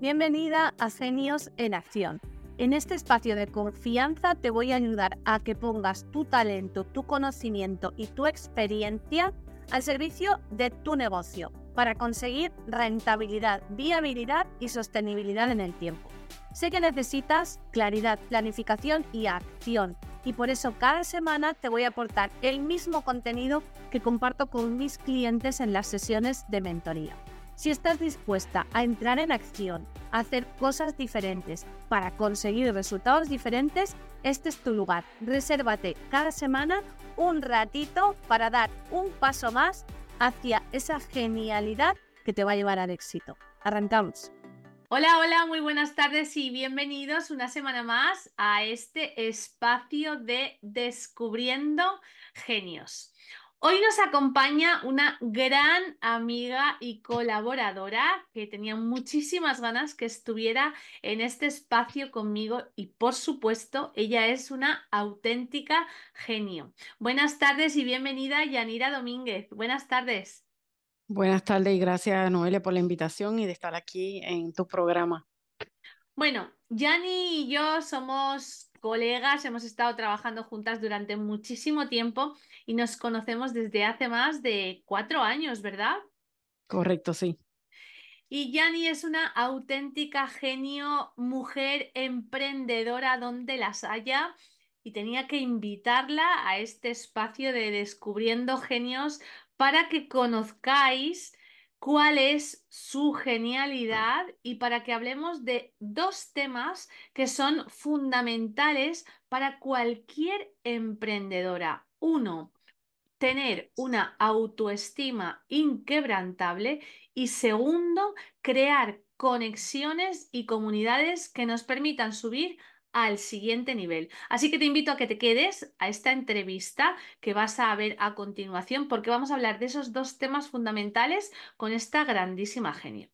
Bienvenida a Genios en Acción. En este espacio de confianza te voy a ayudar a que pongas tu talento, tu conocimiento y tu experiencia al servicio de tu negocio para conseguir rentabilidad, viabilidad y sostenibilidad en el tiempo. Sé que necesitas claridad, planificación y acción y por eso cada semana te voy a aportar el mismo contenido que comparto con mis clientes en las sesiones de mentoría. Si estás dispuesta a entrar en acción, a hacer cosas diferentes para conseguir resultados diferentes, este es tu lugar. Resérvate cada semana un ratito para dar un paso más hacia esa genialidad que te va a llevar al éxito. Arrancamos. Hola, hola, muy buenas tardes y bienvenidos una semana más a este espacio de Descubriendo Genios. Hoy nos acompaña una gran amiga y colaboradora que tenía muchísimas ganas que estuviera en este espacio conmigo y por supuesto ella es una auténtica genio. Buenas tardes y bienvenida Yanira Domínguez. Buenas tardes. Buenas tardes y gracias Noelia por la invitación y de estar aquí en tu programa. Bueno, Yani y yo somos colegas, hemos estado trabajando juntas durante muchísimo tiempo y nos conocemos desde hace más de cuatro años, ¿verdad? Correcto, sí. Y Yani es una auténtica genio, mujer emprendedora donde las haya. Y tenía que invitarla a este espacio de Descubriendo Genios para que conozcáis cuál es su genialidad y para que hablemos de dos temas que son fundamentales para cualquier emprendedora. Uno, tener una autoestima inquebrantable y segundo, crear conexiones y comunidades que nos permitan subir al siguiente nivel. Así que te invito a que te quedes a esta entrevista que vas a ver a continuación porque vamos a hablar de esos dos temas fundamentales con esta grandísima genio.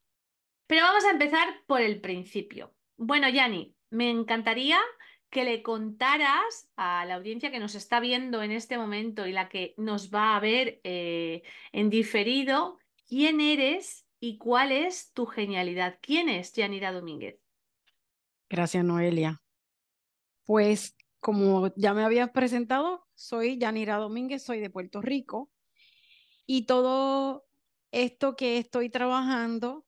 Pero vamos a empezar por el principio. Bueno, Yani, me encantaría que le contaras a la audiencia que nos está viendo en este momento y la que nos va a ver eh, en diferido, quién eres y cuál es tu genialidad. ¿Quién es Yanira Domínguez? Gracias, Noelia. Pues como ya me habías presentado, soy Yanira Domínguez, soy de Puerto Rico y todo esto que estoy trabajando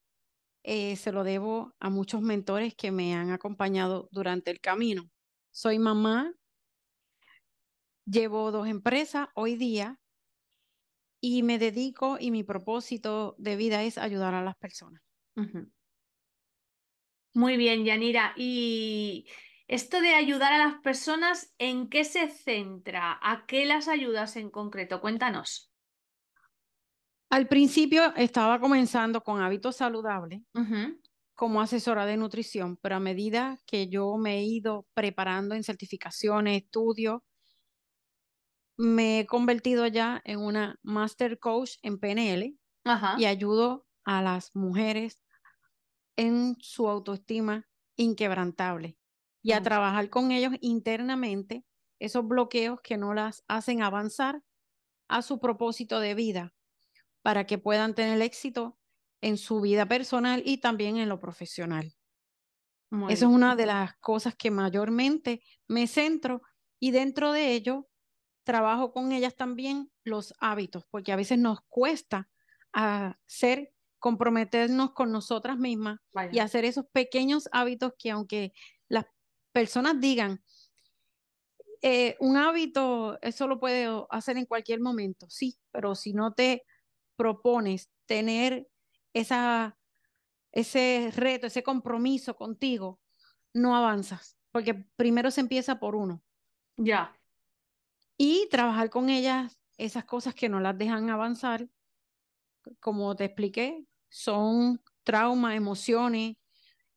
eh, se lo debo a muchos mentores que me han acompañado durante el camino. Soy mamá, llevo dos empresas hoy día y me dedico y mi propósito de vida es ayudar a las personas. Muy bien, Yanira. Y esto de ayudar a las personas, ¿en qué se centra? ¿A qué las ayudas en concreto? Cuéntanos. Al principio estaba comenzando con hábitos saludables como asesora de nutrición, pero a medida que yo me he ido preparando en certificaciones, estudios, me he convertido ya en una master coach en PNL y ayudo a las mujeres en su autoestima inquebrantable y a trabajar con ellos internamente esos bloqueos que no las hacen avanzar a su propósito de vida para que puedan tener éxito en su vida personal y también en lo profesional. Eso es una de las cosas que mayormente me centro y dentro de ello trabajo con ellas también los hábitos, porque a veces nos cuesta hacer, comprometernos con nosotras mismas y hacer esos pequeños hábitos que aunque personas digan, eh, un hábito, eso lo puedo hacer en cualquier momento, sí, pero si no te propones tener esa, ese reto, ese compromiso contigo, no avanzas, porque primero se empieza por uno. Ya. Y trabajar con ellas, esas cosas que no las dejan avanzar, como te expliqué, son traumas, emociones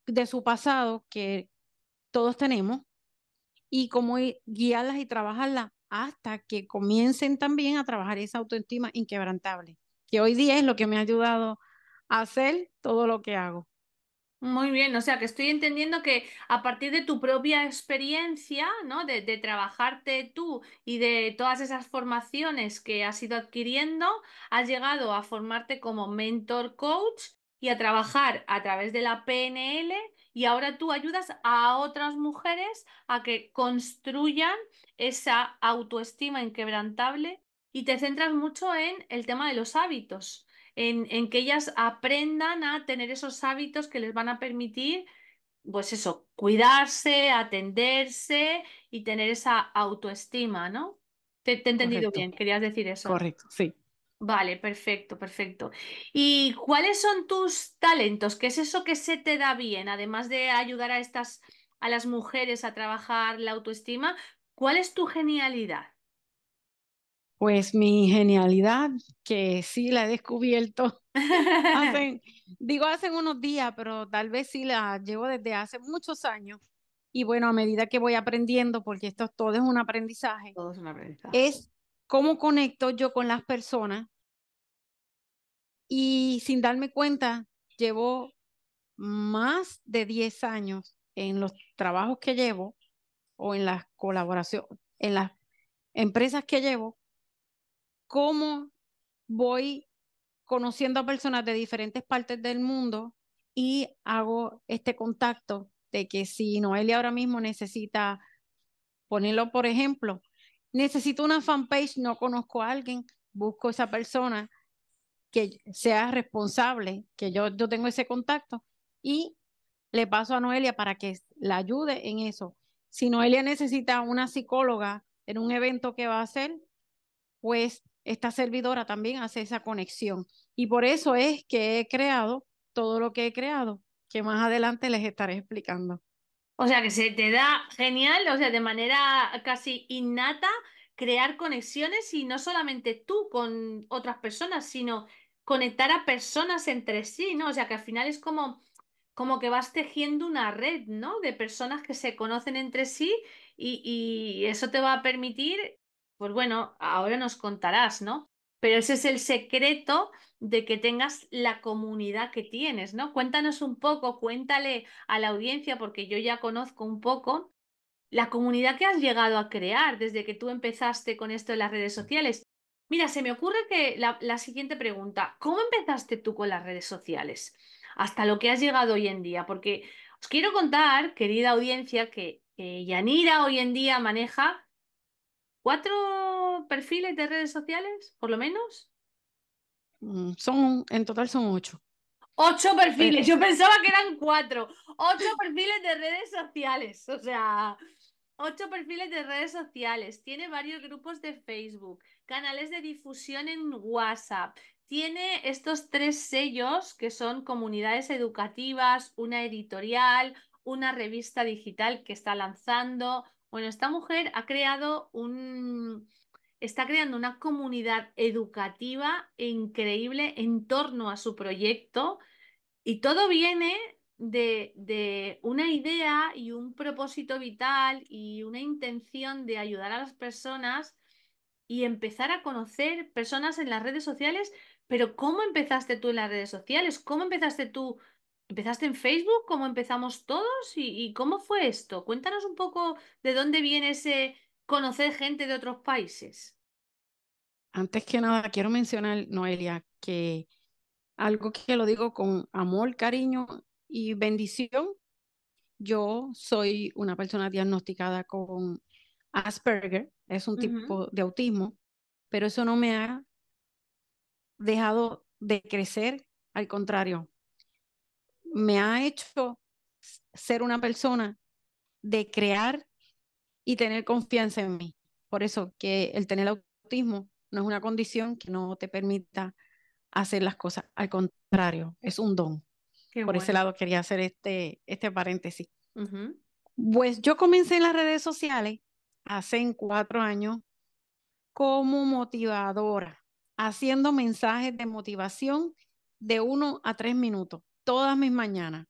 de su pasado que todos tenemos y cómo guiarlas y trabajarlas hasta que comiencen también a trabajar esa autoestima inquebrantable, que hoy día es lo que me ha ayudado a hacer todo lo que hago. Muy bien, o sea que estoy entendiendo que a partir de tu propia experiencia, ¿no? De, de, trabajarte tú y de todas esas formaciones que has ido adquiriendo, has llegado a formarte como mentor coach y a trabajar a través de la PNL y ahora tú ayudas a otras mujeres a que construyan esa autoestima inquebrantable y te centras mucho en el tema de los hábitos, en, en que ellas aprendan a tener esos hábitos que les van a permitir pues eso, cuidarse, atenderse y tener esa autoestima, ¿no? Te, he entendido bien, querías decir eso. Correcto, sí. Vale, perfecto, perfecto. ¿Y cuáles son tus talentos? ¿Qué es eso que se te da bien? Además de ayudar a estas, a las mujeres a trabajar la autoestima, ¿cuál es tu genialidad? Pues mi genialidad, que sí la he descubierto, digo hace unos días, pero tal vez sí la llevo desde hace muchos años. Y bueno, a medida que voy aprendiendo, porque esto todo es un aprendizaje, todo es un aprendizaje. es cómo conecto yo con las personas y sin darme cuenta, llevo más de 10 años en los trabajos que llevo o en las colaboraciones, en las empresas que llevo, cómo voy conociendo a personas de diferentes partes del mundo y hago este contacto de que si Noelia ahora mismo necesita ponerlo, por ejemplo, necesito una fanpage, no conozco a alguien, busco esa persona que sea responsable, que yo, yo tengo ese contacto y le paso a Noelia para que la ayude en eso. Si Noelia necesita una psicóloga en un evento que va a hacer, pues esta servidora también hace esa conexión. Y por eso es que he creado todo lo que he creado, que más adelante les estaré explicando. O sea, que se te da genial, o sea, de manera casi innata, crear conexiones y no solamente tú con otras personas, sino conectar a personas entre sí, ¿no? O sea, que al final es como, como que vas tejiendo una red, ¿no? De personas que se conocen entre sí y, y eso te va a permitir pues bueno, ahora nos contarás, ¿no? Pero ese es el secreto de que tengas la comunidad que tienes, ¿no? Cuéntanos un poco, cuéntale a la audiencia, porque yo ya conozco un poco la comunidad que has llegado a crear desde que tú empezaste con esto en las redes sociales. Mira, se me ocurre que la, siguiente pregunta, ¿cómo empezaste tú con las redes sociales? Hasta lo que has llegado hoy en día, porque os quiero contar, querida audiencia, que, que Yanira hoy en día maneja cuatro perfiles de redes sociales, por lo menos. Mm, son, en total son ocho. Ocho perfiles, yo pensaba que eran cuatro. Ocho perfiles de redes sociales, o sea, ocho perfiles de redes sociales. Tiene varios grupos de Facebook, canales de difusión en WhatsApp. Tiene estos tres sellos que son comunidades educativas, una editorial, una revista digital que está lanzando, bueno, esta mujer ha creado un, está creando una comunidad educativa increíble en torno a su proyecto y todo viene de, de, una idea y un propósito vital y una intención de ayudar a las personas y empezar a conocer personas en las redes sociales. Pero ¿cómo empezaste tú en las redes sociales? ¿Cómo empezaste tú ¿Empezaste en Facebook como empezamos todos? ¿Y, cómo fue esto? Cuéntanos un poco de dónde viene ese conocer gente de otros países. Antes que nada, quiero mencionar, Noelia, que algo que lo digo con amor, cariño y bendición. Yo soy una persona diagnosticada con Asperger, es un tipo de autismo, pero eso no me ha dejado de crecer, al contrario, me ha hecho ser una persona de crear y tener confianza en mí. Por eso que el tener autismo no es una condición que no te permita hacer las cosas. Al contrario, es un don. Por ese lado quería hacer este, este paréntesis. Pues yo comencé en las redes sociales hace cuatro años como motivadora, haciendo mensajes de motivación de uno a tres minutos todas mis mañanas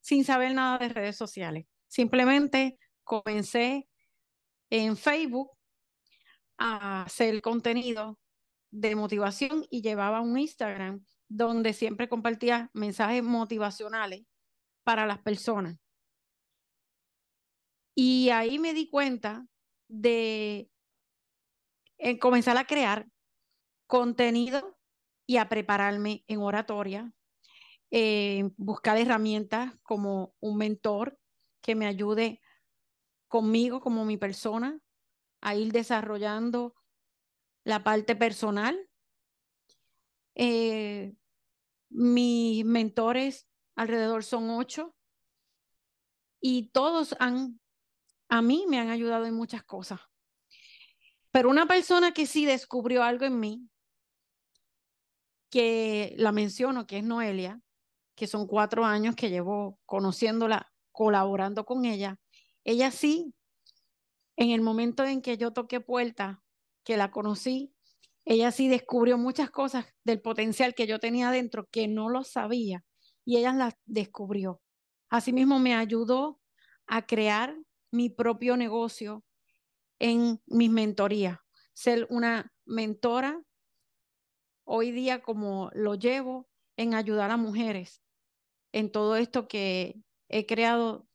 sin saber nada de redes sociales. Simplemente comencé en Facebook a hacer contenido de motivación y llevaba un Instagram donde siempre compartía mensajes motivacionales para las personas. Y ahí me di cuenta de comenzar a crear contenido y a prepararme en oratoria, eh, buscar herramientas como un mentor que me ayude conmigo como mi persona a ir desarrollando la parte personal. Eh, mis mentores alrededor son ocho y todos han, a mí me han ayudado en muchas cosas. Pero una persona que sí descubrió algo en mí, que la menciono, que es Noelia, que son cuatro años que llevo conociéndola, colaborando con ella, ella sí, en el momento en que yo toqué puerta, que la conocí, ella sí descubrió muchas cosas del potencial que yo tenía dentro que no lo sabía y ella las descubrió. Asimismo me ayudó a crear mi propio negocio en mis mentorías, ser una mentora hoy día como lo llevo en ayudar a mujeres en todo esto que he creado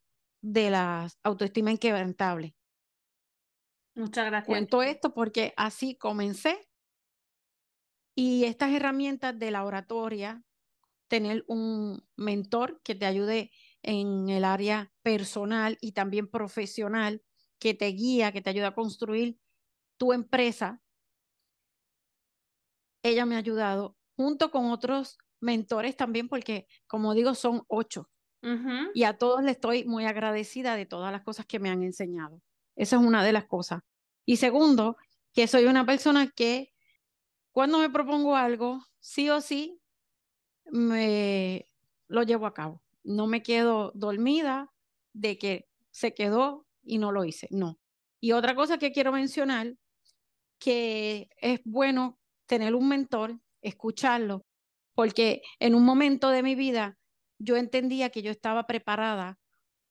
de la autoestima inquebrantable. Muchas gracias. Cuento esto porque así comencé y estas herramientas de la oratoria, tener un mentor que te ayude en el área personal y también profesional, que te guía, que te ayuda a construir tu empresa. Ella me ha ayudado junto con otros mentores también, porque como digo, son ocho. Y a todos les estoy muy agradecida de todas las cosas que me han enseñado. Esa es una de las cosas. Y segundo, que soy una persona que cuando me propongo algo, sí o sí, me lo llevo a cabo. No me quedo dormida de que se quedó y no lo hice. No. Y otra cosa que quiero mencionar, que es bueno tener un mentor, escucharlo, porque en un momento de mi vida yo entendía que yo estaba preparada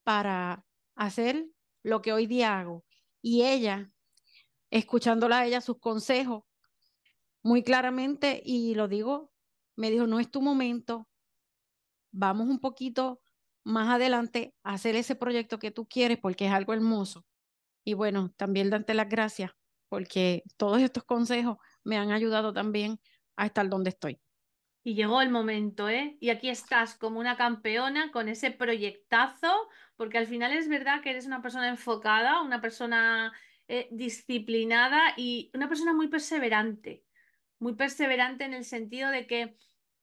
para hacer lo que hoy día hago. Y ella, escuchándola a ella sus consejos muy claramente, y lo digo, me dijo, no es tu momento, vamos un poquito más adelante a hacer ese proyecto que tú quieres porque es algo hermoso. Y bueno, también darte las gracias porque todos estos consejos me han ayudado también a estar donde estoy. Y llegó el momento, ¿eh? Y aquí estás como una campeona con ese proyectazo, porque al final es verdad que eres una persona enfocada, una persona eh, disciplinada y una persona muy perseverante. Muy perseverante en el sentido de que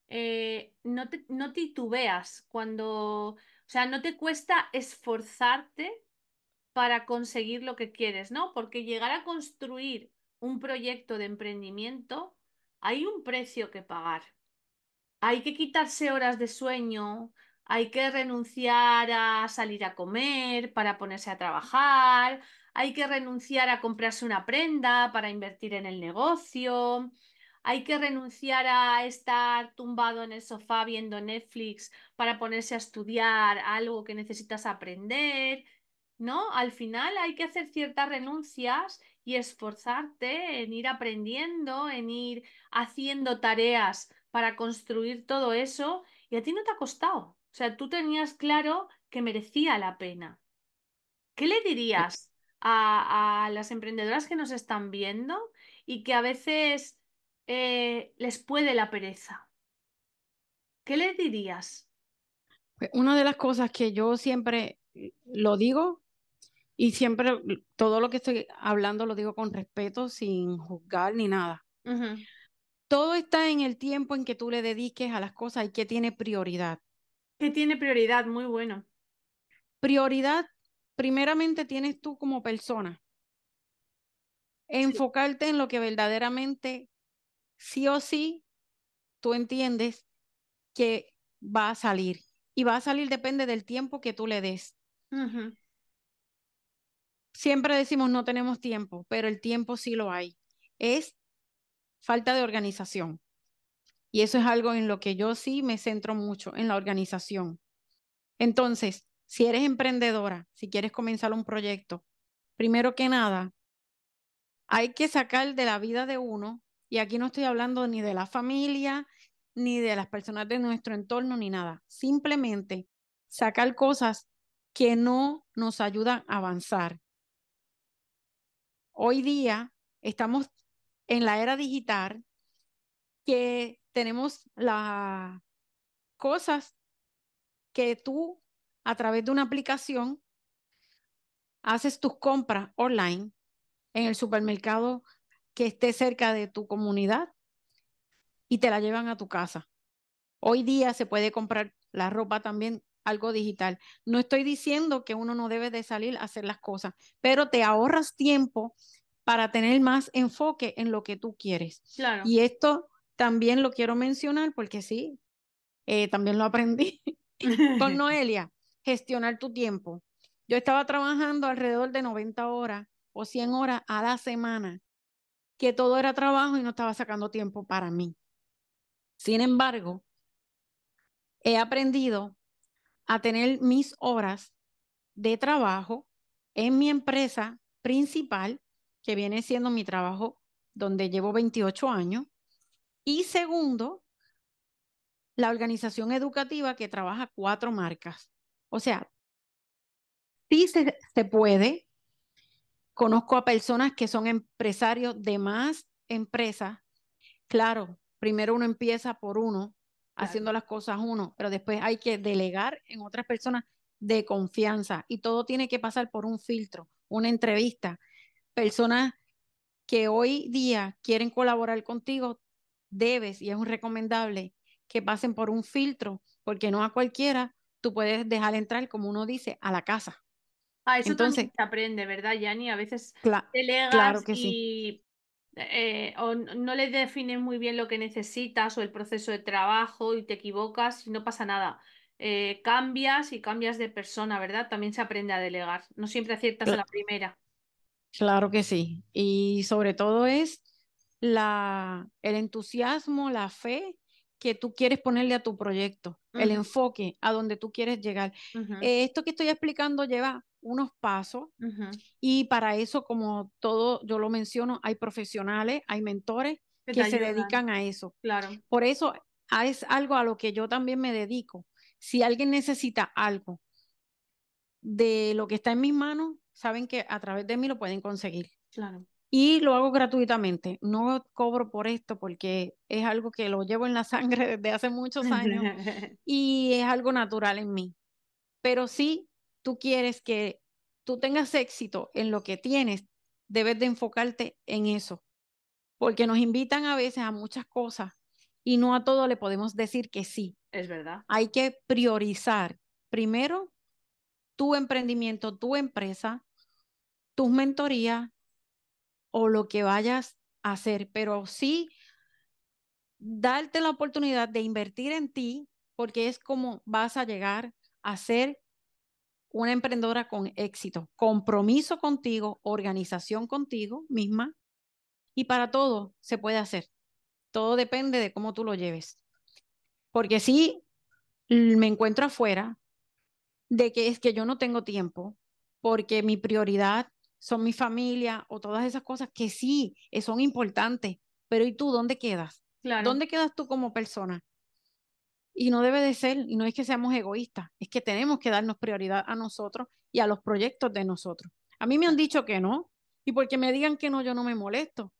eh, no, te, no titubeas cuando, o sea, no te cuesta esforzarte para conseguir lo que quieres, ¿no? Porque llegar a construir un proyecto de emprendimiento, hay un precio que pagar hay que quitarse horas de sueño, hay que renunciar a salir a comer para ponerse a trabajar, hay que renunciar a comprarse una prenda para invertir en el negocio, hay que renunciar a estar tumbado en el sofá viendo Netflix para ponerse a estudiar algo que necesitas aprender. ¿No? Al final hay que hacer ciertas renuncias y esforzarte en ir aprendiendo, en ir haciendo tareas para construir todo eso y a ti no te ha costado. O sea, tú tenías claro que merecía la pena. ¿Qué le dirías a, las emprendedoras que nos están viendo y que a veces eh, les puede la pereza? ¿Qué le dirías? Pues, una de las cosas que yo siempre lo digo y siempre todo lo que estoy hablando lo digo con respeto, sin juzgar ni nada. Todo está en el tiempo en que tú le dediques a las cosas y que tiene prioridad. Que tiene prioridad, muy bueno. Prioridad, primeramente tienes tú como persona. Enfocarte en lo que verdaderamente, sí o sí, tú entiendes que va a salir. Y va a salir depende del tiempo que tú le des. Siempre decimos no tenemos tiempo, pero el tiempo sí lo hay. Es falta de organización. Y eso es algo en lo que yo sí me centro mucho, en la organización. Entonces, si eres emprendedora, si quieres comenzar un proyecto, primero que nada, hay que sacar de la vida de uno, y aquí no estoy hablando ni de la familia, ni de las personas de nuestro entorno, ni nada. Simplemente sacar cosas que no nos ayudan a avanzar. Hoy día estamos en la era digital que tenemos la cosas que tú a través de una aplicación haces tus compras online en el supermercado que esté cerca de tu comunidad y te la llevan a tu casa. Hoy día se puede comprar la ropa también algo digital. No estoy diciendo que uno no debe de salir a hacer las cosas, pero te ahorras tiempo para tener más enfoque en lo que tú quieres. Y esto también lo quiero mencionar porque sí, eh, también lo aprendí con Noelia, gestionar tu tiempo. Yo estaba trabajando alrededor de 90 horas o 100 horas a la semana, que todo era trabajo y no estaba sacando tiempo para mí. Sin embargo, he aprendido a tener mis horas de trabajo en mi empresa principal, que viene siendo mi trabajo donde llevo 28 años. Y segundo, la organización educativa que trabaja cuatro marcas. O sea, sí se, se puede. Conozco a personas que son empresarios de más empresas. Claro, primero uno empieza por uno, haciendo las cosas uno, pero después hay que delegar en otras personas de confianza y todo tiene que pasar por un filtro, una entrevista. Personas que hoy día quieren colaborar contigo, debes y es un recomendable que pasen por un filtro, porque no a cualquiera tú puedes dejar entrar, como uno dice, a la casa. Ah, eso Entonces, se aprende, ¿verdad, Yanni? A veces delegas claro que y sí. Eh, o no le defines muy bien lo que necesitas o el proceso de trabajo y te equivocas y no pasa nada. Eh, cambias y cambias de persona, ¿verdad? También se aprende a delegar. No siempre aciertas a la primera. Claro que sí. Y sobre todo es la, el entusiasmo, la fe que tú quieres ponerle a tu proyecto, el enfoque a donde tú quieres llegar. Eh, esto que estoy explicando lleva unos pasos y para eso, como todo yo lo menciono, hay profesionales, hay mentores que, se dedican a eso. Claro. Por eso es algo a lo que yo también me dedico. Si alguien necesita algo de lo que está en mis manos, saben que a través de mí lo pueden conseguir. Claro. Y lo hago gratuitamente. No cobro por esto porque es algo que lo llevo en la sangre desde hace muchos años y es algo natural en mí. Pero sí tú quieres que tú tengas éxito en lo que tienes, debes de enfocarte en eso, porque nos invitan a veces a muchas cosas y no a todo le podemos decir que sí. Es verdad. Hay que priorizar primero tu emprendimiento, tu empresa, tus mentorías o lo que vayas a hacer, pero sí darte la oportunidad de invertir en ti, porque es como vas a llegar a ser una emprendedora con éxito, compromiso contigo, organización contigo misma y para todo se puede hacer. Todo depende de cómo tú lo lleves. Porque si me encuentro afuera de que es que yo no tengo tiempo, porque mi prioridad son mi familia o todas esas cosas que sí son importantes, pero ¿y tú dónde quedas? ¿Dónde quedas tú como persona? Y no debe de ser, y no es que seamos egoístas, es que tenemos que darnos prioridad a nosotros y a los proyectos de nosotros. A mí me han dicho que no, y porque me digan que no, yo no me molesto.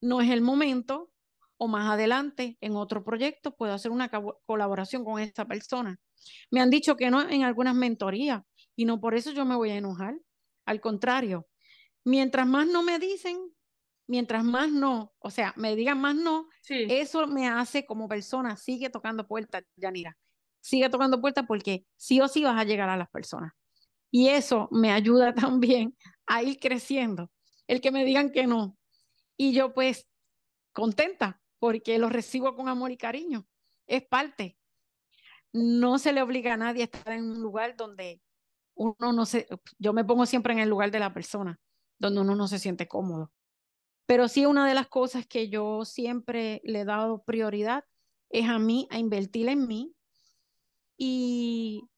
No es el momento, o más adelante, en otro proyecto, puedo hacer una colaboración con esta persona. Me han dicho que no en algunas mentorías, y no por eso yo me voy a enojar. Al contrario, mientras más no me dicen, mientras más no, o sea, me digan más no, eso me hace como persona, sigue tocando puertas, Yanira. Sigue tocando puertas porque sí o sí vas a llegar a las personas. Y eso me ayuda también a ir creciendo. El que me digan que no. Y yo pues contenta porque lo recibo con amor y cariño. Es parte. No se le obliga a nadie a estar en un lugar donde uno no se, yo me pongo siempre en el lugar de la persona, donde uno no se siente cómodo. Pero sí, una de las cosas que yo siempre le he dado prioridad es a mí, a invertir en mí y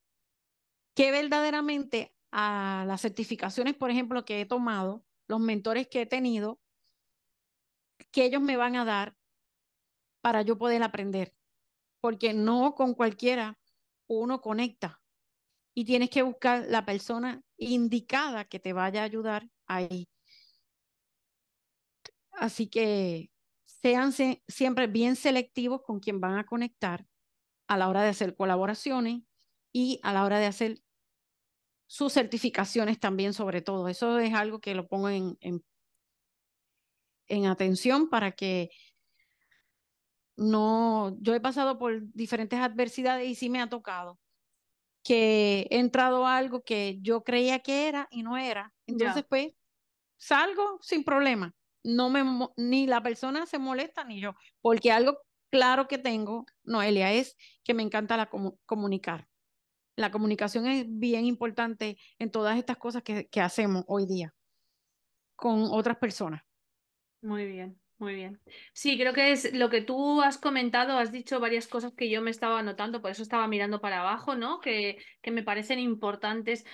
que verdaderamente a las certificaciones, por ejemplo, que he tomado, los mentores que he tenido, que ellos me van a dar para yo poder aprender. Porque no con cualquiera uno conecta y tienes que buscar la persona indicada que te vaya a ayudar ahí. Así que sean siempre bien selectivos con quien van a conectar a la hora de hacer colaboraciones y a la hora de hacer sus certificaciones también sobre todo. Eso es algo que lo pongo en, en, en atención para que no, yo he pasado por diferentes adversidades y sí me ha tocado que he entrado a algo que yo creía que era y no era. Entonces, pues, salgo sin problema. No me, ni la persona se molesta ni yo, porque algo claro que tengo, Noelia, es que me encanta la comunicar. La comunicación es bien importante en todas estas cosas que, que hacemos hoy día con otras personas. Muy bien. Muy bien. Sí, creo que es lo que tú has comentado, has dicho varias cosas que yo me estaba anotando, por eso estaba mirando para abajo, ¿no? Que, que me parecen importantes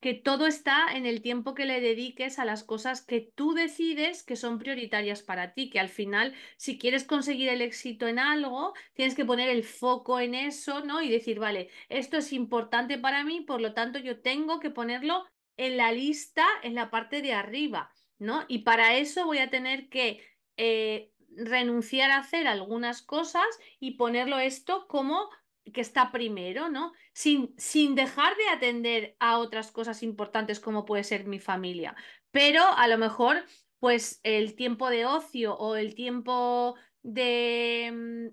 que todo está en el tiempo que le dediques a las cosas que tú decides que son prioritarias para ti, que al final, si quieres conseguir el éxito en algo, tienes que poner el foco en eso, ¿no? Y decir, vale, esto es importante para mí, por lo tanto, yo tengo que ponerlo en la lista, en la parte de arriba, ¿no? Y para eso voy a tener que eh, renunciar a hacer algunas cosas y ponerlo esto como que está primero, ¿no? Sin, sin dejar de atender a otras cosas importantes como puede ser mi familia. Pero a lo mejor, pues el tiempo de ocio o el tiempo de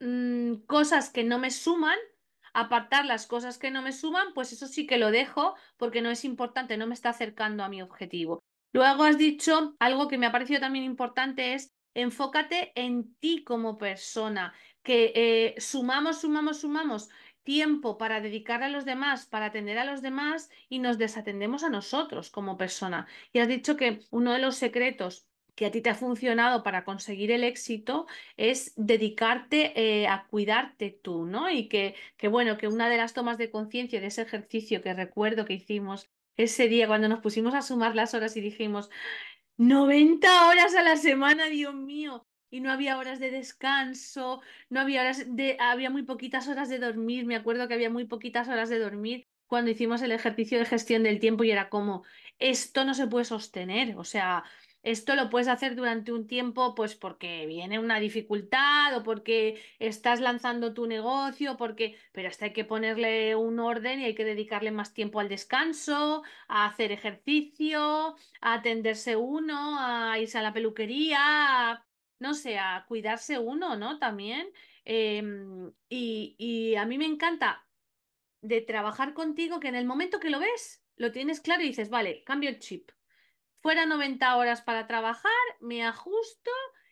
mm, mm, cosas que no me suman, apartar las cosas que no me suman, pues eso sí que lo dejo porque no es importante, no me está acercando a mi objetivo. Luego has dicho algo que me ha parecido también importante es enfócate en ti como persona, que eh, sumamos, sumamos, sumamos tiempo para dedicar a los demás, para atender a los demás y nos desatendemos a nosotros como persona. Y has dicho que uno de los secretos que a ti te ha funcionado para conseguir el éxito es dedicarte eh, a cuidarte tú, ¿no? Y que, que, bueno, que una de las tomas de conciencia de ese ejercicio que recuerdo que hicimos ese día cuando nos pusimos a sumar las horas y dijimos, 90 horas a la semana, Dios mío. Y no había horas de descanso, no había horas de, había muy poquitas horas de dormir. Me acuerdo que había muy poquitas horas de dormir cuando hicimos el ejercicio de gestión del tiempo y era como, esto no se puede sostener. O sea, esto lo puedes hacer durante un tiempo, pues porque viene una dificultad o porque estás lanzando tu negocio, porque, pero hasta hay que ponerle un orden y hay que dedicarle más tiempo al descanso, a hacer ejercicio, a atenderse uno, a irse a la peluquería, no sé, a cuidarse uno, ¿no? También. Em, y, y a mí me encanta de trabajar contigo que en el momento que lo ves, lo tienes claro y dices, vale, cambio el chip fuera 90 horas para trabajar, me ajusto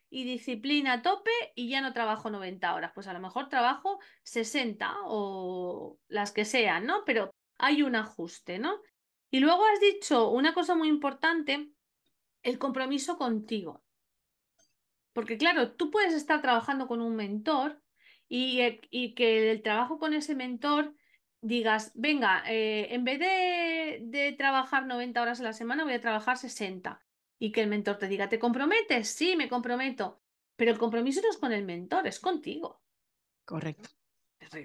y disciplina a tope y ya no trabajo 90 horas. Pues a lo mejor trabajo 60 o las que sean, ¿no? Pero hay un ajuste, ¿no? Y luego has dicho una cosa muy importante, el compromiso contigo. Porque claro, tú puedes estar trabajando con un mentor y, eh, y que el trabajo con ese mentor digas, venga, eh, en vez de, trabajar 90 horas a la semana, voy a trabajar 60. Y que el mentor te diga, ¿te comprometes? Sí, me comprometo. Pero el compromiso no es con el mentor, es contigo. Correcto.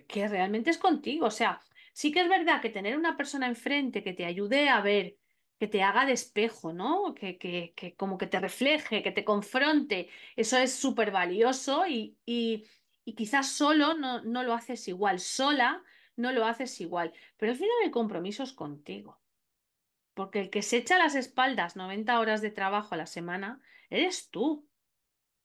Que realmente es contigo. O sea, sí que es verdad que tener una persona enfrente que te ayude a ver, que te haga de espejo, ¿no? Que, que, que como que te refleje, que te confronte, eso es súper valioso y, y, y, quizás solo no, no lo haces igual. Sola no lo haces igual. Pero al final el compromiso es contigo. Porque el que se echa las espaldas 90 horas de trabajo a la semana, eres tú.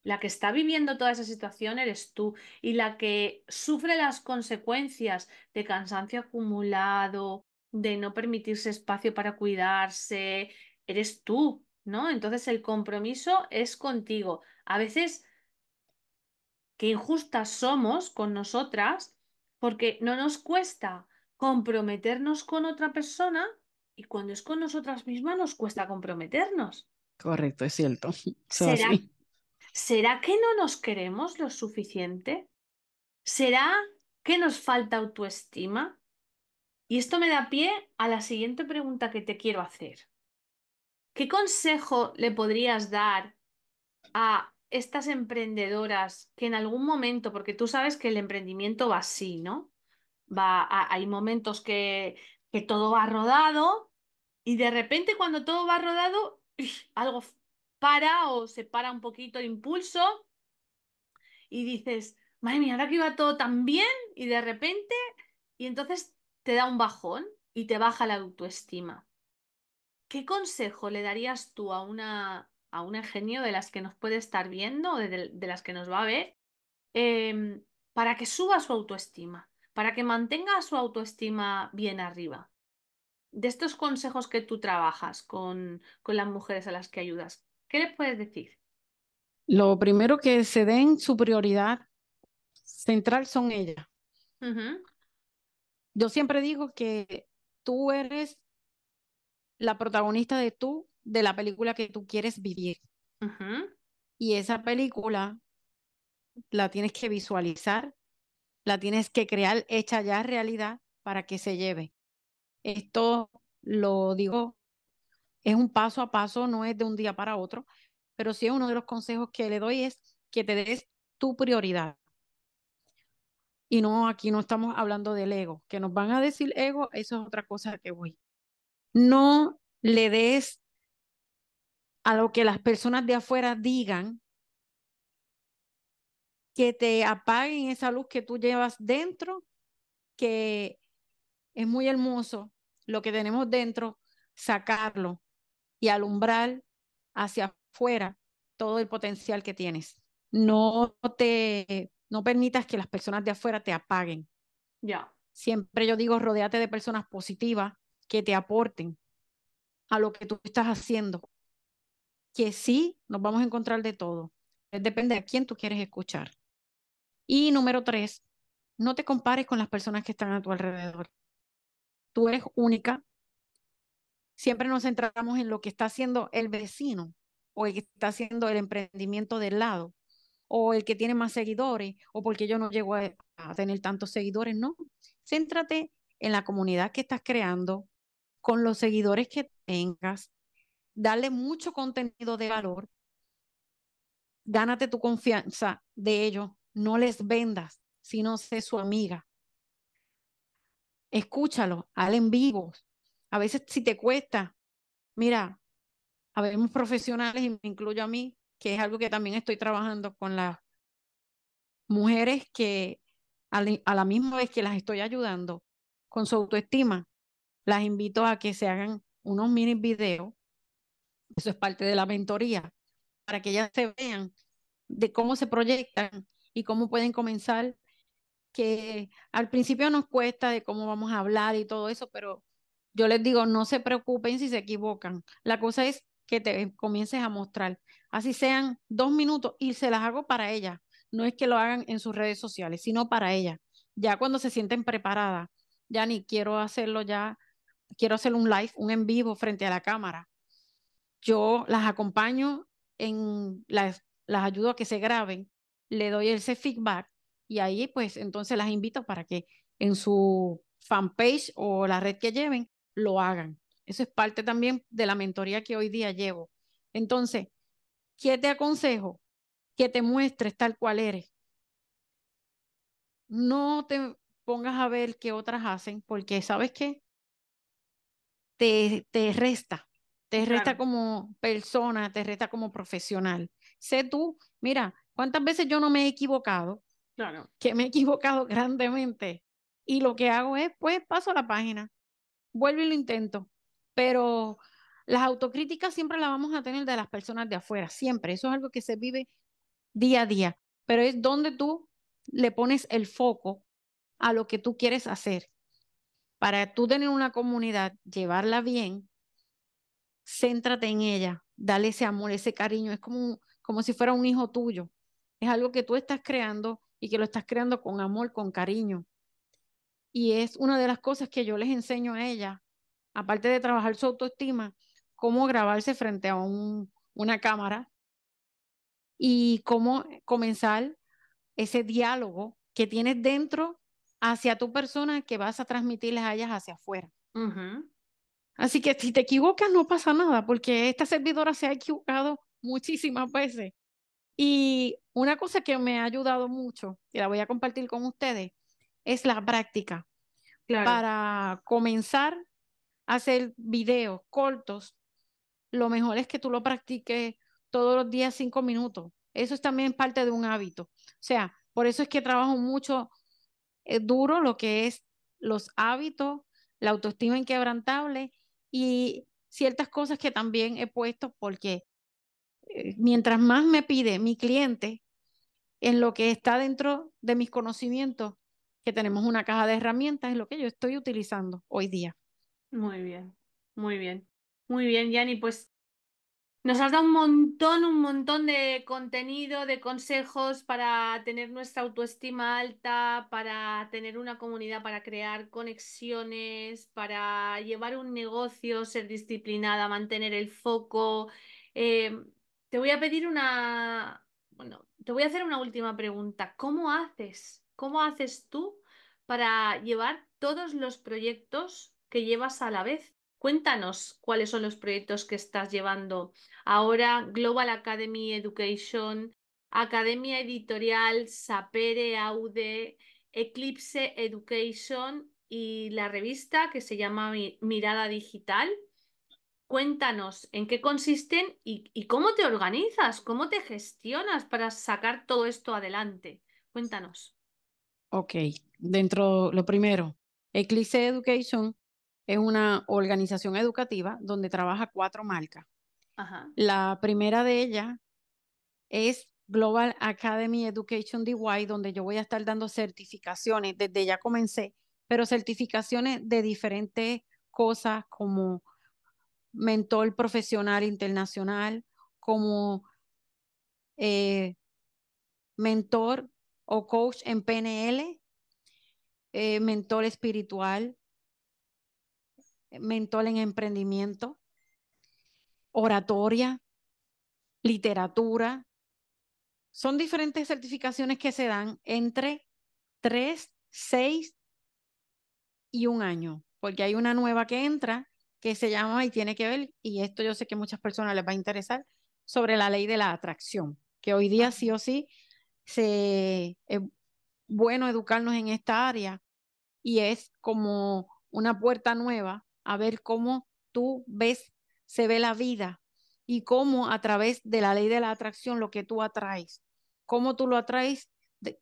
La que está viviendo toda esa situación eres tú. Y la que sufre las consecuencias de cansancio acumulado, de no permitirse espacio para cuidarse, eres tú, ¿no? Entonces el compromiso es contigo. A veces, qué injustas somos con nosotras porque no nos cuesta comprometernos con otra persona y cuando es con nosotras mismas nos cuesta comprometernos. Correcto, es cierto. ¿Será, ¿Será que no nos queremos lo suficiente? ¿Será que nos falta autoestima? Y esto me da pie a la siguiente pregunta que te quiero hacer. ¿Qué consejo le podrías dar a estas emprendedoras que en algún momento, porque tú sabes que el emprendimiento va así, ¿no? Va, hay momentos que, que todo va rodado y de repente cuando todo va rodado, algo para o se para un poquito el impulso y dices, madre mía, ahora que iba todo tan bien y de repente, y entonces te da un bajón y te baja la autoestima. ¿Qué consejo le darías tú a una, a un genio de las que nos puede estar viendo o de, las que nos va a ver em, para que suba su autoestima, para que mantenga su autoestima bien arriba? De estos consejos que tú trabajas con, con las mujeres a las que ayudas, ¿qué les puedes decir? Lo primero que se den su prioridad central son ellas. Yo siempre digo que tú eres la protagonista de tú, de la película que tú quieres vivir. Y esa película la tienes que visualizar, la tienes que crear hecha ya realidad para que se lleve. Esto lo digo, es un paso a paso, no es de un día para otro, pero sí uno de los consejos que le doy es que te des tu prioridad. Y no, aquí no estamos hablando del ego, que nos van a decir ego, eso es otra cosa que voy. No le des a lo que las personas de afuera digan que te apaguen esa luz que tú llevas dentro, que es muy hermoso lo que tenemos dentro, sacarlo y alumbrar hacia afuera todo el potencial que tienes. No te no permitas que las personas de afuera te apaguen. Ya. Siempre yo digo, rodeate de personas positivas que te aporten a lo que tú estás haciendo. Que sí, nos vamos a encontrar de todo. Depende de a quién tú quieres escuchar. Y número tres, no te compares con las personas que están a tu alrededor. Tú eres única. Siempre nos centramos en lo que está haciendo el vecino o el que está haciendo el emprendimiento del lado o el que tiene más seguidores o porque yo no llego a, a tener tantos seguidores. No, céntrate en la comunidad que estás creando, con los seguidores que tengas, dale mucho contenido de valor, gánate tu confianza de ellos, no les vendas, sino sé su amiga. Escúchalo, en vivo. A veces si te cuesta, mira, habemos profesionales y me incluyo a mí, que es algo que también estoy trabajando con las mujeres que a la misma vez que las estoy ayudando con su autoestima, las invito a que se hagan unos mini videos, eso es parte de la mentoría, para que ellas se vean de cómo se proyectan y cómo pueden comenzar, que al principio nos cuesta de cómo vamos a hablar y todo eso, pero yo les digo, no se preocupen si se equivocan. La cosa es que te comiences a mostrar, así sean dos minutos y se las hago para ellas. No es que lo hagan en sus redes sociales, sino para ellas. Ya cuando se sienten preparadas, ya ni quiero hacerlo ya quiero hacer un live, un en vivo frente a la cámara. Yo las acompaño en las, las ayudo a que se graben, le doy ese feedback y ahí pues entonces las invito para que en su fanpage o la red que lleven lo hagan. Eso es parte también de la mentoría que hoy día llevo. Entonces, ¿qué te aconsejo? Que te muestres tal cual eres. No te pongas a ver qué otras hacen, porque ¿sabes qué? te, te resta, te resta como persona, te resta como profesional. Sé tú, mira, ¿cuántas veces yo no me he equivocado? Claro. Que me he equivocado grandemente. Y lo que hago es, pues, paso a la página, vuelvo y lo intento. Pero las autocríticas siempre las vamos a tener de las personas de afuera, siempre. Eso es algo que se vive día a día. Pero es donde tú le pones el foco a lo que tú quieres hacer para tú tener una comunidad, llevarla bien, céntrate en ella, dale ese amor, ese cariño, es como, como si fuera un hijo tuyo. Es algo que tú estás creando y que lo estás creando con amor, con cariño. Y es una de las cosas que yo les enseño a ella, aparte de trabajar su autoestima, cómo grabarse frente a un, una cámara y cómo comenzar ese diálogo que tienes dentro hacia tu persona que vas a transmitirles a ellas hacia afuera. Así que si te equivocas no pasa nada, porque esta servidora se ha equivocado muchísimas veces. Y una cosa que me ha ayudado mucho, y la voy a compartir con ustedes, es la práctica. Para comenzar a hacer videos cortos, lo mejor es que tú lo practiques todos los días cinco minutos. Eso es también parte de un hábito. O sea, Por eso es que trabajo mucho eh, duro lo que es los hábitos, la autoestima inquebrantable y ciertas cosas que también he puesto porque eh, mientras más me pide mi cliente en lo que está dentro de mis conocimientos, que tenemos una caja de herramientas, es lo que yo estoy utilizando hoy día. Muy bien, muy bien. Muy bien, Yanni, pues nos has dado un montón, un montón de contenido, de consejos para tener nuestra autoestima alta, para tener una comunidad, para crear conexiones, para llevar un negocio, ser disciplinada, mantener el foco. Eh, te voy a pedir una, bueno, te voy a hacer una última pregunta. ¿Cómo haces? ¿Cómo haces tú para llevar todos los proyectos que llevas a la vez? Cuéntanos cuáles son los proyectos que estás llevando ahora, Global Academy Education, Academia Editorial, Sapere Aude, Eclipse Education y la revista que se llama Mirada Digital. Cuéntanos en qué consisten y, cómo te organizas, cómo te gestionas para sacar todo esto adelante. Cuéntanos. Ok, dentro lo primero, Eclipse Education es una organización educativa donde trabaja cuatro marcas. La primera de ellas es Global Academy Education DY, donde yo voy a estar dando certificaciones, desde ya comencé, pero certificaciones de diferentes cosas como mentor profesional internacional, como eh, mentor o coach en PNL, eh, mentor espiritual, mentor en emprendimiento, oratoria, literatura. Son diferentes certificaciones que se dan entre tres, seis y un año, porque hay una nueva que entra que se llama y tiene que ver, y esto yo sé que a muchas personas les va a interesar, sobre la ley de la atracción, que hoy día sí o sí se, es bueno educarnos en esta área y es como una puerta nueva a ver cómo tú ves, se ve la vida y cómo a través de la ley de la atracción lo que tú atraes, cómo tú lo atraes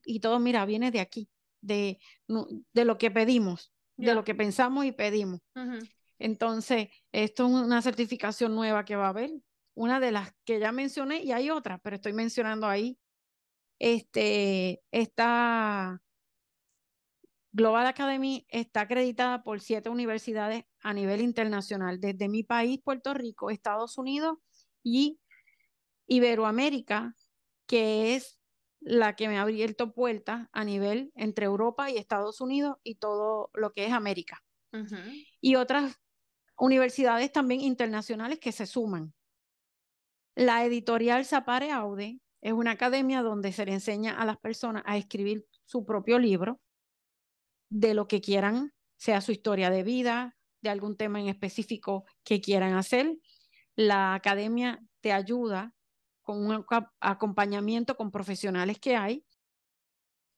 y todo, mira, viene de aquí, de, de lo que pedimos, de lo que pensamos y pedimos. Entonces, esto es una certificación nueva que va a haber, una de las que ya mencioné y hay otras, pero estoy mencionando ahí. Este, esta Global Academy está acreditada por siete universidades a nivel internacional, desde mi país, Puerto Rico, Estados Unidos y Iberoamérica, que es la que me ha abierto puertas a nivel entre Europa y Estados Unidos y todo lo que es América. Y otras universidades también internacionales que se suman. La editorial Zapare Aude es una academia donde se le enseña a las personas a escribir su propio libro de lo que quieran, sea su historia de vida, de algún tema en específico que quieran hacer. La academia te ayuda con un acompañamiento con profesionales que hay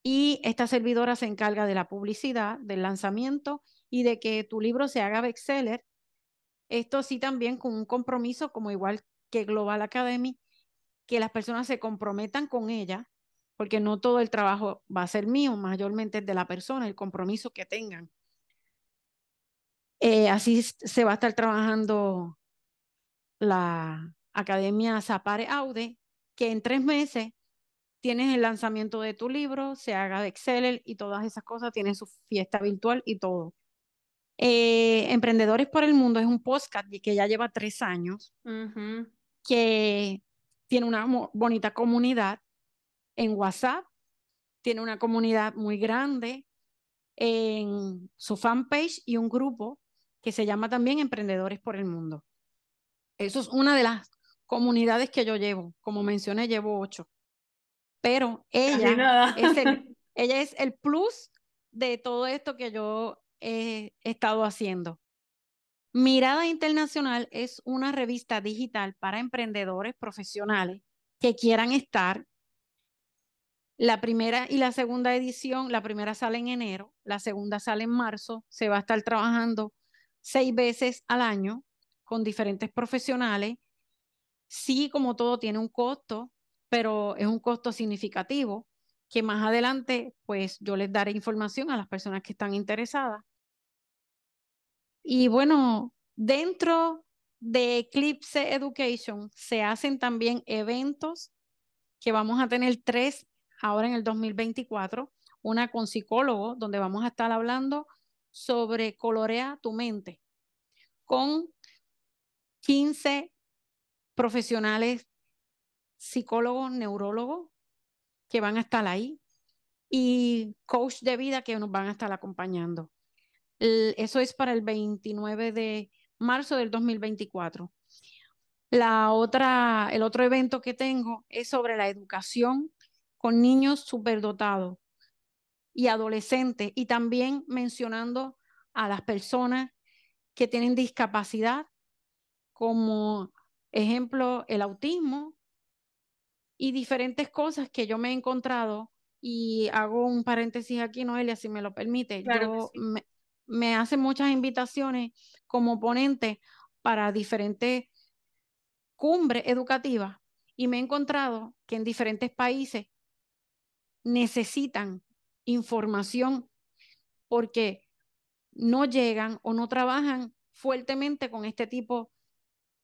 y esta servidora se encarga de la publicidad, del lanzamiento y de que tu libro se haga bestseller. Esto sí también con un compromiso como igual que Global Academy, que las personas se comprometan con ella porque no todo el trabajo va a ser mío, mayormente es de la persona, el compromiso que tengan. Eh, así se va a estar trabajando la Academia Zapare Aude, que en tres meses tienes el lanzamiento de tu libro, se haga de Excel y todas esas cosas, tienen su fiesta virtual y todo. Eh, Emprendedores por el Mundo es un podcast que ya lleva tres años, que tiene una bonita comunidad en WhatsApp, tiene una comunidad muy grande en su fanpage y un grupo que se llama también Emprendedores por el Mundo. Eso es una de las comunidades que yo llevo. Como mencioné, llevo ocho. Pero ella es, el, ella es el plus de todo esto que yo he estado haciendo. Mirada Internacional es una revista digital para emprendedores profesionales que quieran estar la primera y la segunda edición, la primera sale en enero, la segunda sale en marzo, se va a estar trabajando seis veces al año con diferentes profesionales. Sí, como todo tiene un costo, pero es un costo significativo. que más adelante pues yo les daré información a las personas que están interesadas. Y bueno, dentro de Eclipse Education se hacen también eventos que vamos a tener tres ahora en el 2024, una con psicólogo, donde vamos a estar hablando sobre colorea tu mente, con 15 profesionales psicólogos, neurólogos que van a estar ahí y coach de vida que nos van a estar acompañando. Eso es para el 29 de marzo del 2024. La otra, el otro evento que tengo es sobre la educación con niños superdotados y adolescentes y también mencionando a las personas que tienen discapacidad como ejemplo el autismo y diferentes cosas que yo me he encontrado y hago un paréntesis aquí, Noelia, si me lo permite. yo me, me hacen muchas invitaciones como ponente para diferentes cumbres educativas y me he encontrado que en diferentes países necesitan información porque no llegan o no trabajan fuertemente con este tipo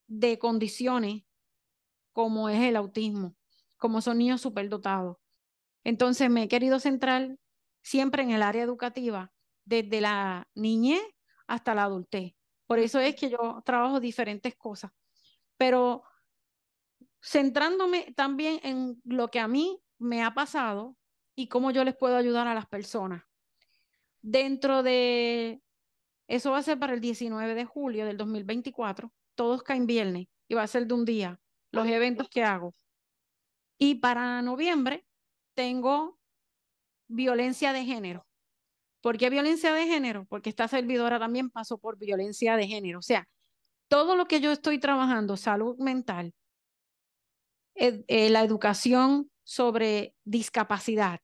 de condiciones como es el autismo, como son niños superdotados. Entonces me he querido centrar siempre en el área educativa, desde la niñez hasta la adultez. Por eso es que yo trabajo diferentes cosas. Pero centrándome también en lo que a mí me ha pasado y cómo yo les puedo ayudar a las personas. Dentro de, eso va a ser para el 19 de julio del 2024, todos caen viernes y va a ser de un día, los eventos que hago. Y para noviembre tengo violencia de género. ¿Por qué violencia de género? Porque esta servidora también pasó por violencia de género. O sea, todo lo que yo estoy trabajando, salud mental, eh, la educación sobre discapacidad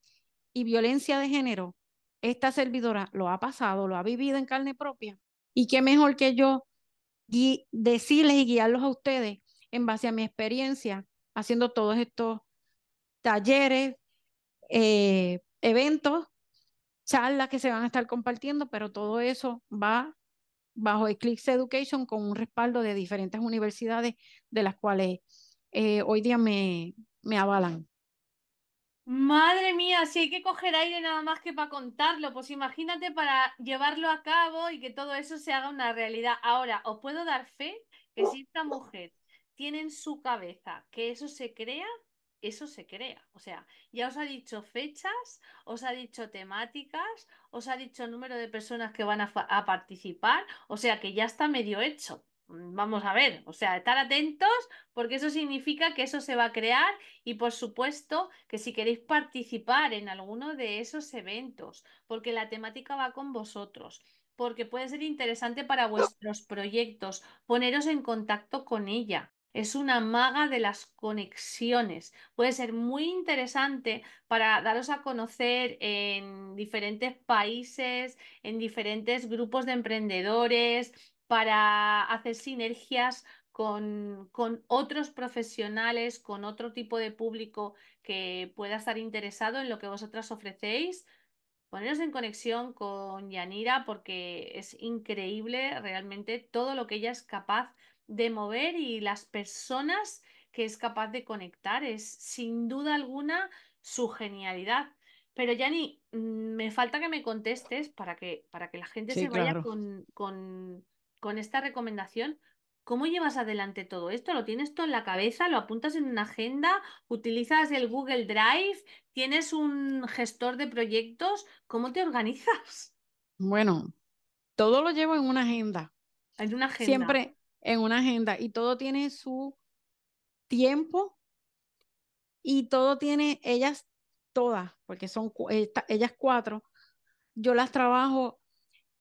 y violencia de género, esta servidora lo ha pasado, lo ha vivido en carne propia. Y qué mejor que yo decirles y guiarlos a ustedes en base a mi experiencia haciendo todos estos talleres, eh, eventos charlas que se van a estar compartiendo, pero todo eso va bajo Eclipse Education con un respaldo de diferentes universidades de las cuales eh, hoy día me, me avalan. Madre mía, si hay que coger aire nada más que para contarlo, pues imagínate para llevarlo a cabo y que todo eso se haga una realidad. Ahora, os puedo dar fe que si esta mujer tiene en su cabeza que eso se crea, eso se crea. O sea, ya os ha dicho fechas, os ha dicho temáticas, os ha dicho número de personas que van a, participar, o sea que ya está medio hecho. Mm, vamos a ver, o sea, estar atentos porque eso significa que eso se va a crear y por supuesto que si queréis participar en alguno de esos eventos, porque la temática va con vosotros, porque puede ser interesante para vuestros proyectos, poneros en contacto con ella. Es una maga de las conexiones. Puede ser muy interesante para daros a conocer en diferentes países, en diferentes grupos de emprendedores, para hacer sinergias con, con, otros profesionales, con otro tipo de público que pueda estar interesado en lo que vosotras ofrecéis. Poneros en conexión con Yanira porque es increíble realmente todo lo que ella es capaz de mover y las personas que es capaz de conectar. Es sin duda alguna su genialidad. Pero Yani, mm, me falta que me contestes para que, para que la gente se vaya con, con, con esta recomendación. ¿Cómo llevas adelante todo esto? ¿Lo tienes todo en la cabeza? ¿Lo apuntas en una agenda? ¿Utilizas el Google Drive? ¿Tienes un gestor de proyectos? ¿Cómo te organizas? Bueno, todo lo llevo en una agenda. En una agenda. Siempre, en una agenda y todo tiene su tiempo y todo tiene, ellas todas, porque son ellas cuatro, yo las trabajo,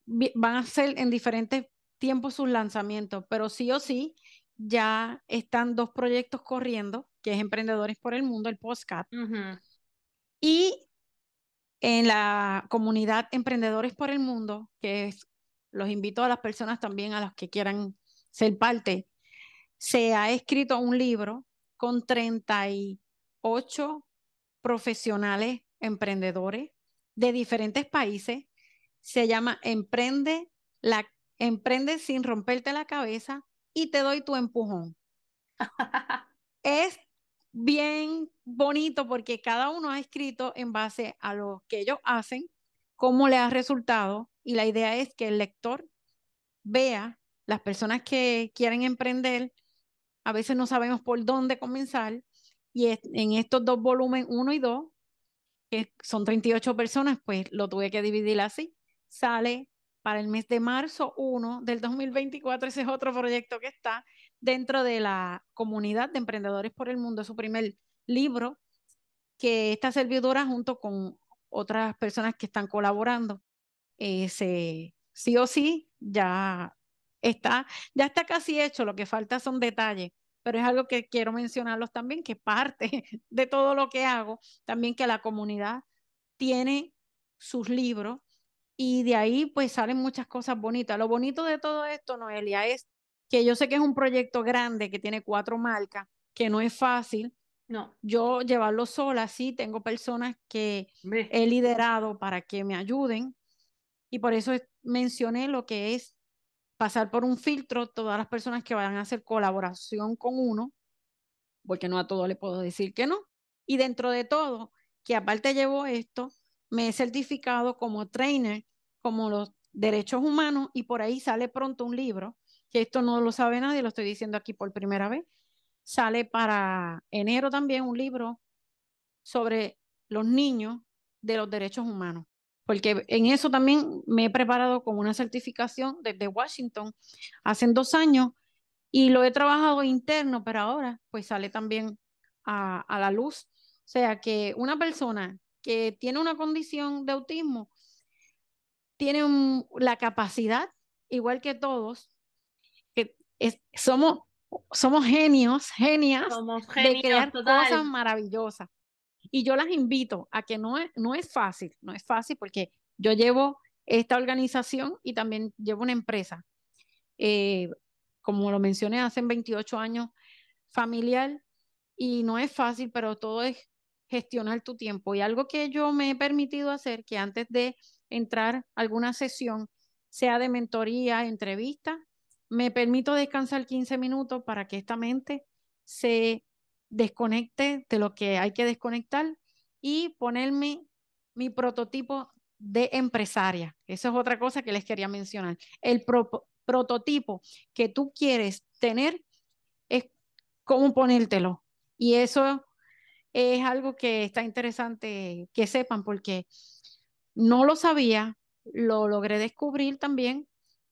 van a ser en diferentes tiempos sus lanzamientos, pero sí o sí ya están dos proyectos corriendo, que es Emprendedores por el Mundo, el postcat, y en la comunidad Emprendedores por el Mundo, que es, los invito a las personas también a las que quieran ser parte, se ha escrito un libro con 38 profesionales emprendedores de diferentes países. Se llama Emprende, la, Emprende sin romperte la cabeza y te doy tu empujón. es bien bonito porque cada uno ha escrito en base a lo que ellos hacen, cómo le ha resultado y la idea es que el lector vea las personas que quieren emprender, a veces no sabemos por dónde comenzar y en estos dos volúmenes, uno y dos, que son 38 personas, pues lo tuve que dividir así. Sale para el mes de marzo 1 del 2024, ese es otro proyecto que está dentro de la comunidad de emprendedores por el mundo, su primer libro que esta servidora junto con otras personas que están colaborando, eh, sí o sí ya está, ya está casi hecho, lo que falta son detalles, pero es algo que quiero mencionarlos también, que parte de todo lo que hago, también que la comunidad tiene sus libros y de ahí pues salen muchas cosas bonitas. Lo bonito de todo esto, Noelia, es que yo sé que es un proyecto grande que tiene cuatro marcas, que no es fácil. No. Yo llevarlo sola, sí, tengo personas que he liderado para que me ayuden y por eso mencioné lo que es pasar por un filtro todas las personas que vayan a hacer colaboración con uno, porque no a todo le puedo decir que no. Y dentro de todo, que aparte llevo esto, me he certificado como trainer, como los derechos humanos, y por ahí sale pronto un libro, que esto no lo sabe nadie, lo estoy diciendo aquí por primera vez. Sale para enero también un libro sobre los niños de los derechos humanos porque en eso también me he preparado con una certificación desde Washington hace dos años y lo he trabajado interno, pero ahora pues sale también a, la luz. O sea que una persona que tiene una condición de autismo tiene la capacidad, igual que todos, que somos, somos genios, genias de crear cosas maravillosas. Y yo las invito a que no es, no es fácil, no es fácil porque yo llevo esta organización y también llevo una empresa. Eh, como lo mencioné, hace 28 años familiar y no es fácil, pero todo es gestionar tu tiempo. Y algo que yo me he permitido hacer, que antes de entrar a alguna sesión, sea de mentoría, entrevista, me permito descansar 15 minutos para que esta mente se desconecte de lo que hay que desconectar y ponerme mi prototipo de empresaria. Eso es otra cosa que les quería mencionar. El prototipo que tú quieres tener es cómo ponértelo. Y eso es algo que está interesante que sepan porque no lo sabía, lo logré descubrir también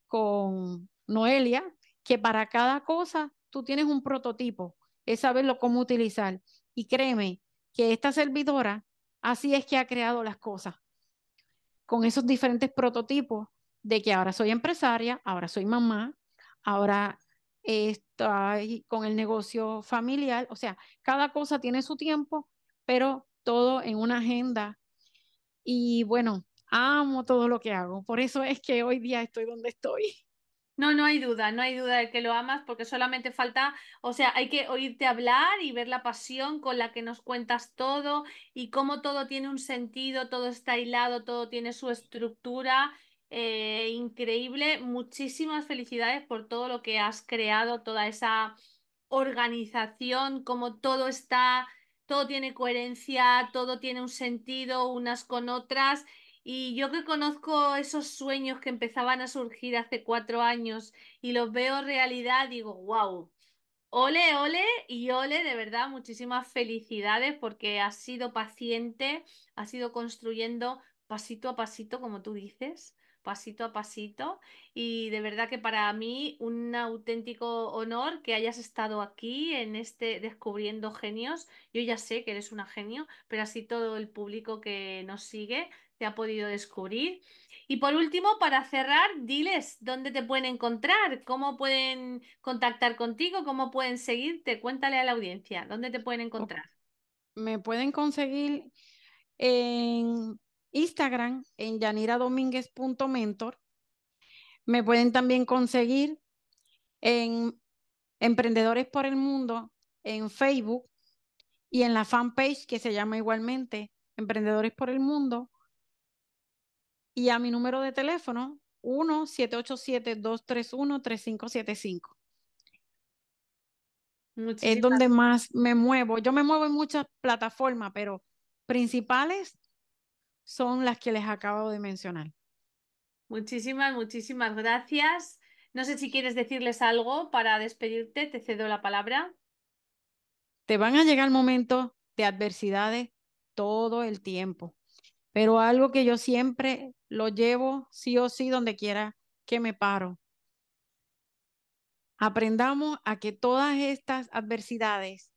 con Noelia, que para cada cosa tú tienes un prototipo es saberlo cómo utilizar. Y créeme que esta servidora así es que ha creado las cosas, con esos diferentes prototipos de que ahora soy empresaria, ahora soy mamá, ahora estoy con el negocio familiar, o sea, cada cosa tiene su tiempo, pero todo en una agenda. Y bueno, amo todo lo que hago, por eso es que hoy día estoy donde estoy. No, no hay duda, no hay duda de que lo amas porque solamente falta, o sea, hay que oírte hablar y ver la pasión con la que nos cuentas todo y cómo todo tiene un sentido, todo está hilado, todo tiene su estructura. Eh, increíble. Muchísimas felicidades por todo lo que has creado, toda esa organización, cómo todo está, todo tiene coherencia, todo tiene un sentido unas con otras. Y yo que conozco esos sueños que empezaban a surgir hace cuatro años y los veo realidad, digo, wow, ole, ole y ole, de verdad, muchísimas felicidades porque has sido paciente, has ido construyendo pasito a pasito, como tú dices pasito a pasito y de verdad que para mí un auténtico honor que hayas estado aquí en este Descubriendo Genios. Yo ya sé que eres una genio, pero así todo el público que nos sigue te ha podido descubrir. Y por último, para cerrar, diles dónde te pueden encontrar, cómo pueden contactar contigo, cómo pueden seguirte. Cuéntale a la audiencia, dónde te pueden encontrar. Me pueden conseguir en Instagram en yaniradomínguez.mentor. Me pueden también conseguir en Emprendedores por el Mundo en Facebook y en la fanpage que se llama igualmente Emprendedores por el Mundo, y a mi número de teléfono 1-787-231-3575. Es donde más me muevo. Yo me muevo en muchas plataformas, pero principales son las que les acabo de mencionar. Muchísimas, muchísimas gracias. No sé si quieres decirles algo para despedirte, te cedo la palabra. Te van a llegar momentos de adversidades todo el tiempo, pero algo que yo siempre lo llevo sí o sí donde quiera que me paro. Aprendamos a que todas estas adversidades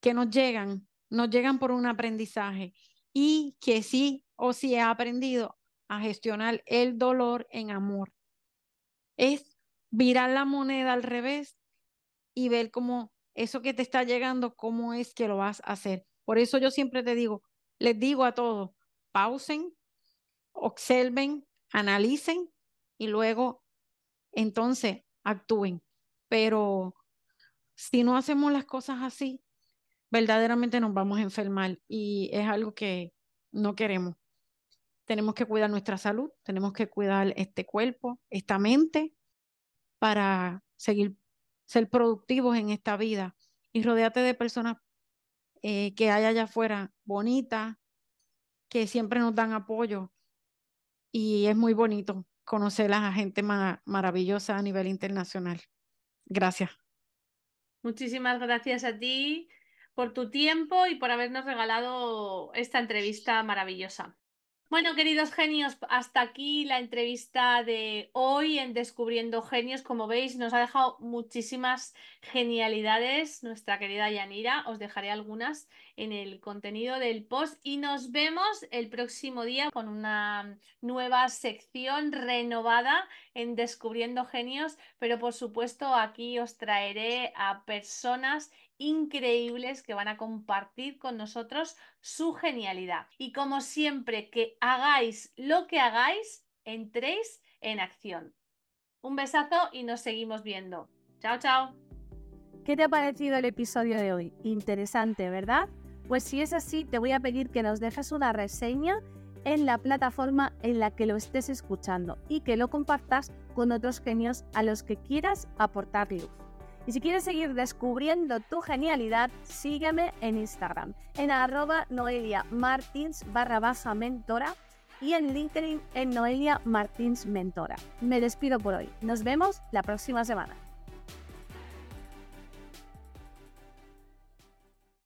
que nos llegan, nos llegan por un aprendizaje y que sí o sí he aprendido a gestionar el dolor en amor. Es virar la moneda al revés y ver cómo eso que te está llegando, cómo es que lo vas a hacer. Por eso yo siempre te digo, les digo a todos, pausen, observen, analicen y luego entonces actúen. Pero si no hacemos las cosas así, verdaderamente nos vamos a enfermar y es algo que no queremos. Tenemos que cuidar nuestra salud, tenemos que cuidar este cuerpo, esta mente para seguir ser productivos en esta vida y rodeate de personas eh, que hay allá afuera bonitas, que siempre nos dan apoyo y es muy bonito conocer a gente maravillosa a nivel internacional. Gracias. Muchísimas gracias a ti por tu tiempo y por habernos regalado esta entrevista maravillosa. Bueno, queridos genios, hasta aquí la entrevista de hoy en Descubriendo Genios. Como veis, nos ha dejado muchísimas genialidades nuestra querida Yanira. Os dejaré algunas en el contenido del post y nos vemos el próximo día con una nueva sección renovada en Descubriendo Genios, pero por supuesto aquí os traeré a personas increíbles que van a compartir con nosotros su genialidad. Y como siempre que hagáis lo que hagáis, entréis en acción. Un besazo y nos seguimos viendo. Chao, chao. ¿Qué te ha parecido el episodio de hoy? Interesante, ¿verdad? Pues si es así, te voy a pedir que nos dejes una reseña en la plataforma en la que lo estés escuchando y que lo compartas con otros genios a los que quieras aportar luz. Y si quieres seguir descubriendo tu genialidad, sígueme en Instagram, en arroba Noelia Martins barra mentora y en LinkedIn en Noelia Martins Mentora. Me despido por hoy. Nos vemos la próxima semana.